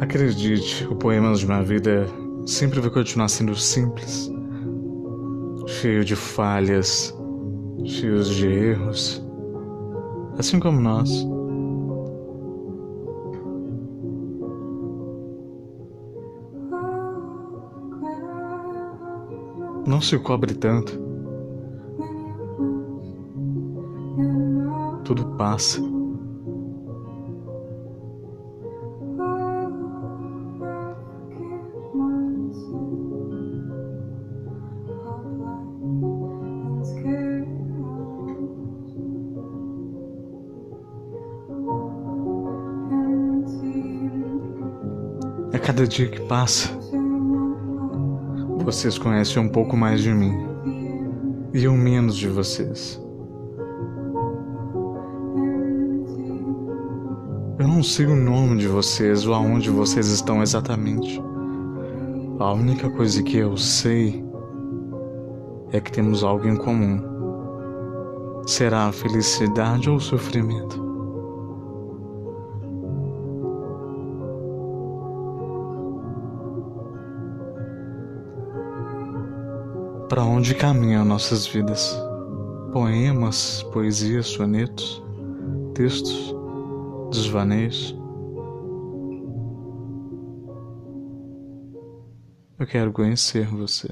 Acredite, o poema de minha vida sempre vai continuar sendo simples, cheio de falhas, cheios de erros, assim como nós. Não se cobre tanto. Tudo passa. A cada dia que passa, vocês conhecem um pouco mais de mim e eu menos de vocês. Eu não sei o nome de vocês ou aonde vocês estão exatamente. A única coisa que eu sei é que temos algo em comum. Será a felicidade ou o sofrimento? Para onde caminham nossas vidas? Poemas, poesias, sonetos, textos, desvaneios. Eu quero conhecer você.